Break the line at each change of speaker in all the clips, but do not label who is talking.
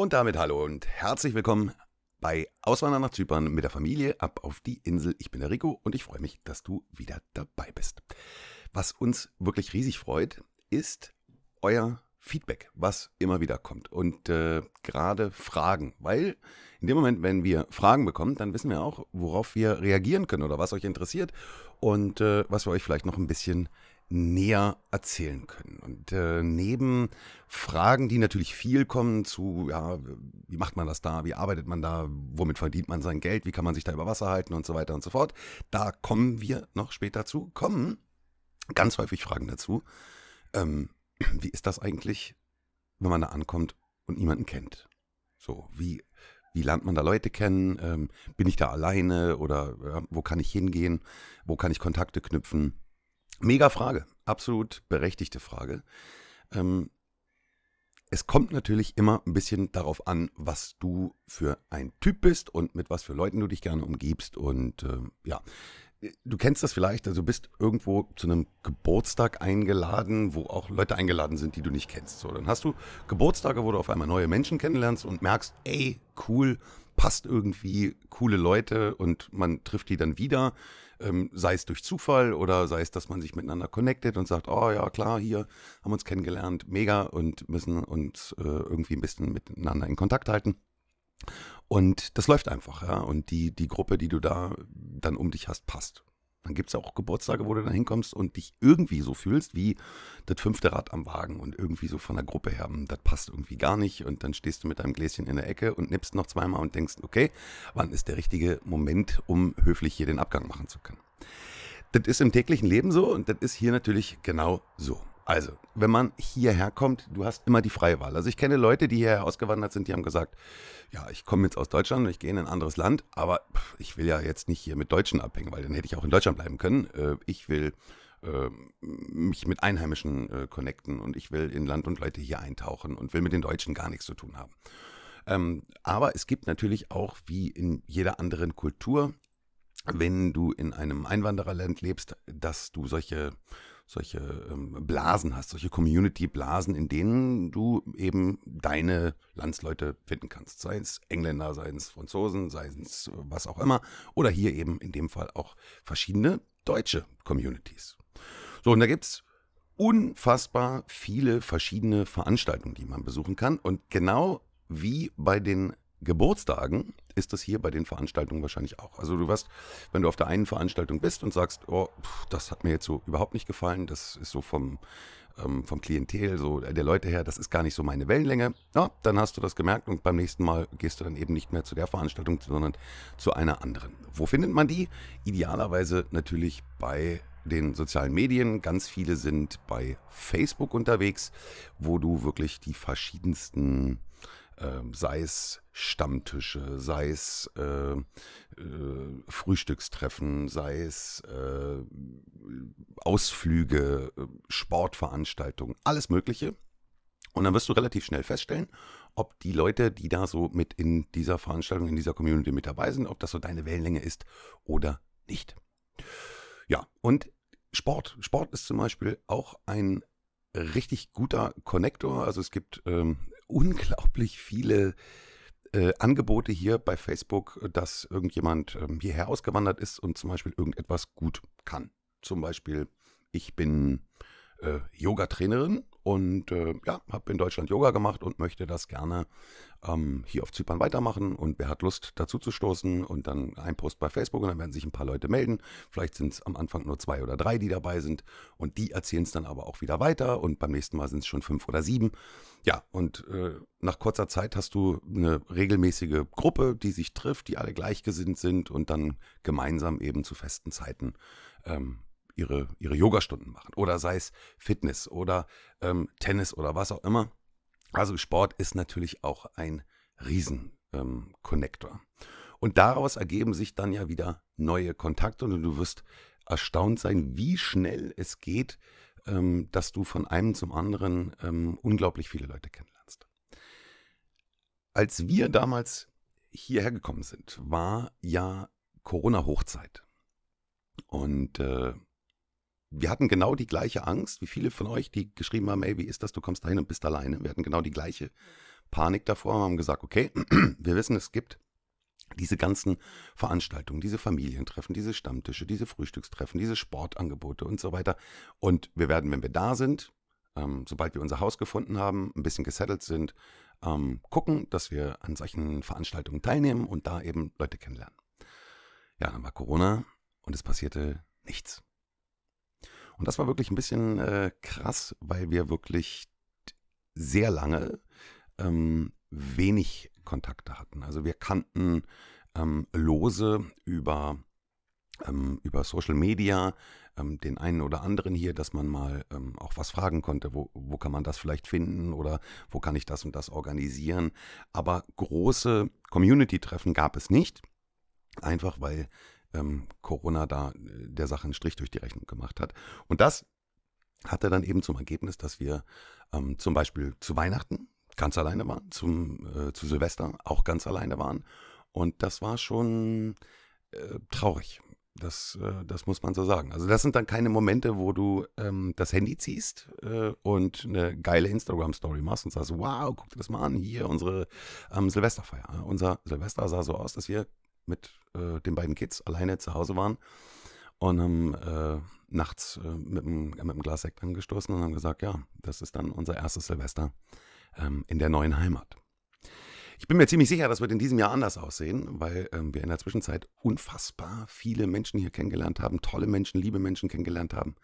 Und damit hallo und herzlich willkommen bei Auswandern nach Zypern mit der Familie ab auf die Insel. Ich bin der Rico und ich freue mich, dass du wieder dabei bist. Was uns wirklich riesig freut, ist euer Feedback, was immer wieder kommt. Und äh, gerade Fragen, weil in dem Moment, wenn wir Fragen bekommen, dann wissen wir auch, worauf wir reagieren können oder was euch interessiert und äh, was wir euch vielleicht noch ein bisschen näher erzählen können. Und äh, neben Fragen, die natürlich viel kommen zu, ja, wie macht man das da, wie arbeitet man da, womit verdient man sein Geld, wie kann man sich da über Wasser halten und so weiter und so fort, da kommen wir noch später zu, kommen ganz häufig Fragen dazu. Ähm, wie ist das eigentlich, wenn man da ankommt und niemanden kennt? So, wie, wie lernt man da Leute kennen? Ähm, bin ich da alleine oder ja, wo kann ich hingehen? Wo kann ich Kontakte knüpfen? Mega Frage, absolut berechtigte Frage. Ähm, es kommt natürlich immer ein bisschen darauf an, was du für ein Typ bist und mit was für Leuten du dich gerne umgibst. Und äh, ja, du kennst das vielleicht, also du bist irgendwo zu einem Geburtstag eingeladen, wo auch Leute eingeladen sind, die du nicht kennst. So, dann hast du Geburtstage, wo du auf einmal neue Menschen kennenlernst und merkst, ey, cool, passt irgendwie, coole Leute und man trifft die dann wieder ähm, sei es durch Zufall oder sei es, dass man sich miteinander connectet und sagt, oh ja, klar, hier haben wir uns kennengelernt, mega und müssen uns äh, irgendwie ein bisschen miteinander in Kontakt halten. Und das läuft einfach, ja. Und die, die Gruppe, die du da dann um dich hast, passt. Dann gibt es auch Geburtstage, wo du dann hinkommst und dich irgendwie so fühlst wie das fünfte Rad am Wagen und irgendwie so von der Gruppe her, hm, das passt irgendwie gar nicht. Und dann stehst du mit deinem Gläschen in der Ecke und nippst noch zweimal und denkst, okay, wann ist der richtige Moment, um höflich hier den Abgang machen zu können? Das ist im täglichen Leben so und das ist hier natürlich genau so. Also, wenn man hierher kommt, du hast immer die freie Wahl. Also ich kenne Leute, die hierher ausgewandert sind, die haben gesagt, ja, ich komme jetzt aus Deutschland und ich gehe in ein anderes Land, aber ich will ja jetzt nicht hier mit Deutschen abhängen, weil dann hätte ich auch in Deutschland bleiben können. Äh, ich will äh, mich mit Einheimischen äh, connecten und ich will in Land und Leute hier eintauchen und will mit den Deutschen gar nichts zu tun haben. Ähm, aber es gibt natürlich auch, wie in jeder anderen Kultur, wenn du in einem Einwandererland lebst, dass du solche solche ähm, Blasen hast, solche Community-Blasen, in denen du eben deine Landsleute finden kannst. Sei es Engländer, sei es Franzosen, sei es äh, was auch immer. Oder hier eben in dem Fall auch verschiedene deutsche Communities. So, und da gibt es unfassbar viele verschiedene Veranstaltungen, die man besuchen kann. Und genau wie bei den Geburtstagen ist das hier bei den Veranstaltungen wahrscheinlich auch. Also du wirst, wenn du auf der einen Veranstaltung bist und sagst, oh, das hat mir jetzt so überhaupt nicht gefallen, das ist so vom, ähm, vom Klientel, so der Leute her, das ist gar nicht so meine Wellenlänge, ja, dann hast du das gemerkt und beim nächsten Mal gehst du dann eben nicht mehr zu der Veranstaltung, sondern zu einer anderen. Wo findet man die? Idealerweise natürlich bei den sozialen Medien. Ganz viele sind bei Facebook unterwegs, wo du wirklich die verschiedensten sei es Stammtische, sei es äh, äh, Frühstückstreffen, sei es äh, Ausflüge, äh, Sportveranstaltungen, alles Mögliche. Und dann wirst du relativ schnell feststellen, ob die Leute, die da so mit in dieser Veranstaltung, in dieser Community mit dabei sind, ob das so deine Wellenlänge ist oder nicht. Ja, und Sport. Sport ist zum Beispiel auch ein richtig guter Connector. Also es gibt ähm, unglaublich viele äh, Angebote hier bei Facebook, dass irgendjemand ähm, hierher ausgewandert ist und zum Beispiel irgendetwas gut kann. Zum Beispiel, ich bin äh, Yoga-Trainerin und äh, ja, habe in Deutschland Yoga gemacht und möchte das gerne ähm, hier auf Zypern weitermachen. Und wer hat Lust dazu zu stoßen und dann ein Post bei Facebook und dann werden sich ein paar Leute melden. Vielleicht sind es am Anfang nur zwei oder drei, die dabei sind und die erzählen es dann aber auch wieder weiter und beim nächsten Mal sind es schon fünf oder sieben. Ja, und äh, nach kurzer Zeit hast du eine regelmäßige Gruppe, die sich trifft, die alle gleichgesinnt sind und dann gemeinsam eben zu festen Zeiten ähm, ihre, ihre Yogastunden machen. Oder sei es Fitness oder ähm, Tennis oder was auch immer. Also Sport ist natürlich auch ein Riesen-Connector. Ähm, und daraus ergeben sich dann ja wieder neue Kontakte und du wirst erstaunt sein, wie schnell es geht, ähm, dass du von einem zum anderen ähm, unglaublich viele Leute kennenlernst. Als wir damals hierher gekommen sind, war ja Corona-Hochzeit. Und äh, wir hatten genau die gleiche Angst, wie viele von euch, die geschrieben haben, ey, wie ist das, du kommst dahin und bist alleine. Wir hatten genau die gleiche Panik davor und haben gesagt, okay, wir wissen, es gibt diese ganzen Veranstaltungen, diese Familientreffen, diese Stammtische, diese Frühstückstreffen, diese Sportangebote und so weiter. Und wir werden, wenn wir da sind, ähm, sobald wir unser Haus gefunden haben, ein bisschen gesettelt sind, ähm, gucken, dass wir an solchen Veranstaltungen teilnehmen und da eben Leute kennenlernen. Ja, dann war Corona und es passierte nichts. Und das war wirklich ein bisschen äh, krass, weil wir wirklich sehr lange ähm, wenig Kontakte hatten. Also wir kannten ähm, lose über, ähm, über Social Media ähm, den einen oder anderen hier, dass man mal ähm, auch was fragen konnte, wo, wo kann man das vielleicht finden oder wo kann ich das und das organisieren. Aber große Community-Treffen gab es nicht, einfach weil ähm, Corona da äh, der Sache einen Strich durch die Rechnung gemacht hat. Und das hatte dann eben zum Ergebnis, dass wir ähm, zum Beispiel zu Weihnachten ganz alleine waren, zum, äh, zu Silvester auch ganz alleine waren. Und das war schon äh, traurig. Das, äh, das muss man so sagen. Also das sind dann keine Momente, wo du ähm, das Handy ziehst äh, und eine geile Instagram-Story machst und sagst, wow, guck dir das mal an, hier unsere ähm, Silvesterfeier. Unser Silvester sah so aus, dass wir mit äh, den beiden Kids alleine zu Hause waren und haben äh, nachts äh, mit, einem, mit einem Glas Sekt angestoßen und haben gesagt, ja, das ist dann unser erstes Silvester ähm, in der neuen Heimat. Ich bin mir ziemlich sicher, das wird in diesem Jahr anders aussehen, weil ähm, wir in der Zwischenzeit unfassbar viele Menschen hier kennengelernt haben, tolle Menschen, liebe Menschen kennengelernt haben.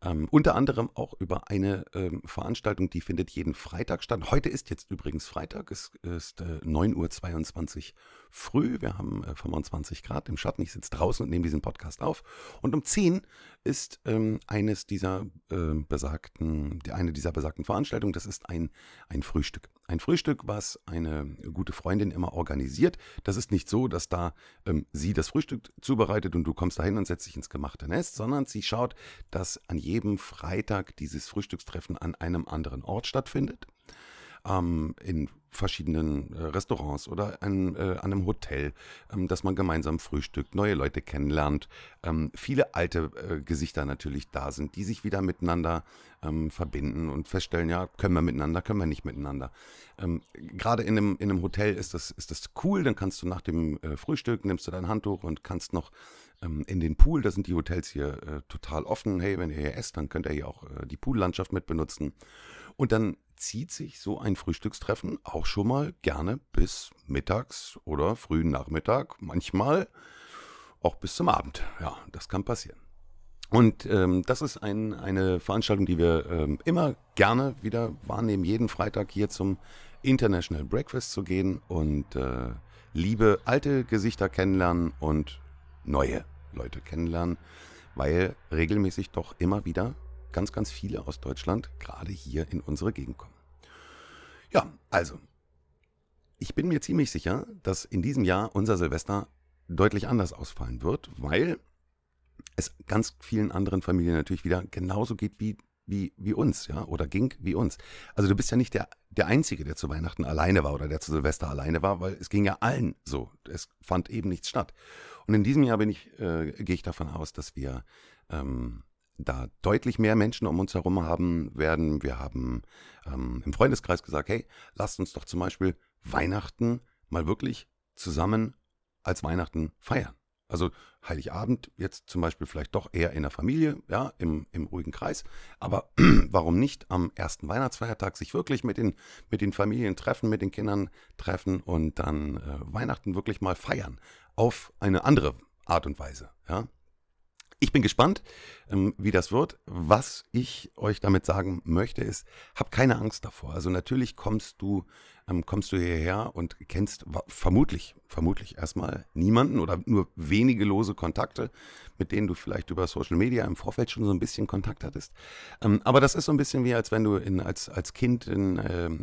Ähm, unter anderem auch über eine ähm, Veranstaltung, die findet jeden Freitag statt. Heute ist jetzt übrigens Freitag, es ist äh, 9.22 Uhr früh. Wir haben äh, 25 Grad im Schatten. Ich sitze draußen und nehme diesen Podcast auf. Und um 10 ist ähm, eines dieser äh, besagten, eine dieser besagten Veranstaltungen, das ist ein, ein Frühstück. Ein Frühstück, was eine gute Freundin immer organisiert. Das ist nicht so, dass da ähm, sie das Frühstück zubereitet und du kommst dahin und setzt dich ins gemachte Nest, sondern sie schaut, dass an jedem Freitag dieses Frühstückstreffen an einem anderen Ort stattfindet ähm, in verschiedenen äh, Restaurants oder an, äh, an einem Hotel, ähm, dass man gemeinsam frühstückt, neue Leute kennenlernt, ähm, viele alte äh, Gesichter natürlich da sind, die sich wieder miteinander ähm, verbinden und feststellen, ja, können wir miteinander, können wir nicht miteinander. Ähm, gerade in einem, in einem Hotel ist das, ist das cool, dann kannst du nach dem äh, Frühstück, nimmst du dein Handtuch und kannst noch ähm, in den Pool, da sind die Hotels hier äh, total offen, hey, wenn ihr hier esst, dann könnt ihr hier auch die Poollandschaft mit benutzen. Und dann zieht sich so ein Frühstückstreffen auch schon mal gerne bis mittags oder frühen Nachmittag, manchmal auch bis zum Abend. Ja, das kann passieren. Und ähm, das ist ein, eine Veranstaltung, die wir ähm, immer gerne wieder wahrnehmen, jeden Freitag hier zum International Breakfast zu gehen und äh, liebe alte Gesichter kennenlernen und neue Leute kennenlernen, weil regelmäßig doch immer wieder ganz, ganz viele aus Deutschland gerade hier in unsere Gegend kommen. Ja, also, ich bin mir ziemlich sicher, dass in diesem Jahr unser Silvester deutlich anders ausfallen wird, weil es ganz vielen anderen Familien natürlich wieder genauso geht wie, wie, wie uns, ja, oder ging wie uns. Also du bist ja nicht der, der Einzige, der zu Weihnachten alleine war oder der zu Silvester alleine war, weil es ging ja allen so. Es fand eben nichts statt. Und in diesem Jahr bin ich, äh, gehe ich davon aus, dass wir ähm, da deutlich mehr Menschen um uns herum haben werden. Wir haben ähm, im Freundeskreis gesagt, hey, lasst uns doch zum Beispiel Weihnachten mal wirklich zusammen als Weihnachten feiern. Also Heiligabend jetzt zum Beispiel vielleicht doch eher in der Familie, ja, im, im ruhigen Kreis. Aber warum nicht am ersten Weihnachtsfeiertag sich wirklich mit den, mit den Familien treffen, mit den Kindern treffen und dann äh, Weihnachten wirklich mal feiern. Auf eine andere Art und Weise, ja. Ich bin gespannt, ähm, wie das wird. Was ich euch damit sagen möchte, ist, hab keine Angst davor. Also natürlich kommst du, ähm, kommst du hierher und kennst vermutlich, vermutlich erstmal niemanden oder nur wenige lose Kontakte, mit denen du vielleicht über Social Media im Vorfeld schon so ein bisschen Kontakt hattest. Ähm, aber das ist so ein bisschen wie, als wenn du in, als, als Kind in,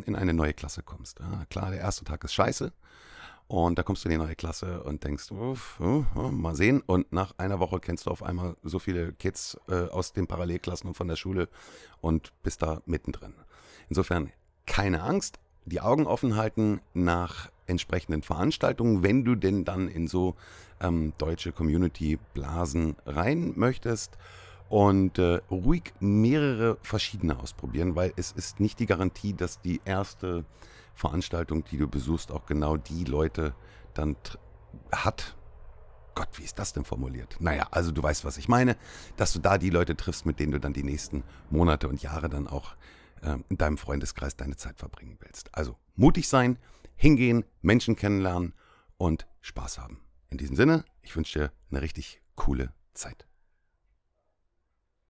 in eine neue Klasse kommst. klar, der erste Tag ist scheiße. Und da kommst du in die neue Klasse und denkst, uff, uh, uh, mal sehen. Und nach einer Woche kennst du auf einmal so viele Kids äh, aus den Parallelklassen und von der Schule und bist da mittendrin. Insofern keine Angst, die Augen offen halten nach entsprechenden Veranstaltungen, wenn du denn dann in so ähm, deutsche Community-Blasen rein möchtest. und äh, ruhig mehrere verschiedene ausprobieren, weil es ist nicht die Garantie, dass die erste Veranstaltung, die du besuchst, auch genau die Leute dann hat. Gott, wie ist das denn formuliert? Naja, also du weißt, was ich meine, dass du da die Leute triffst, mit denen du dann die nächsten Monate und Jahre dann auch äh, in deinem Freundeskreis deine Zeit verbringen willst. Also mutig sein, hingehen, Menschen kennenlernen und Spaß haben. In diesem Sinne, ich wünsche dir eine richtig coole Zeit.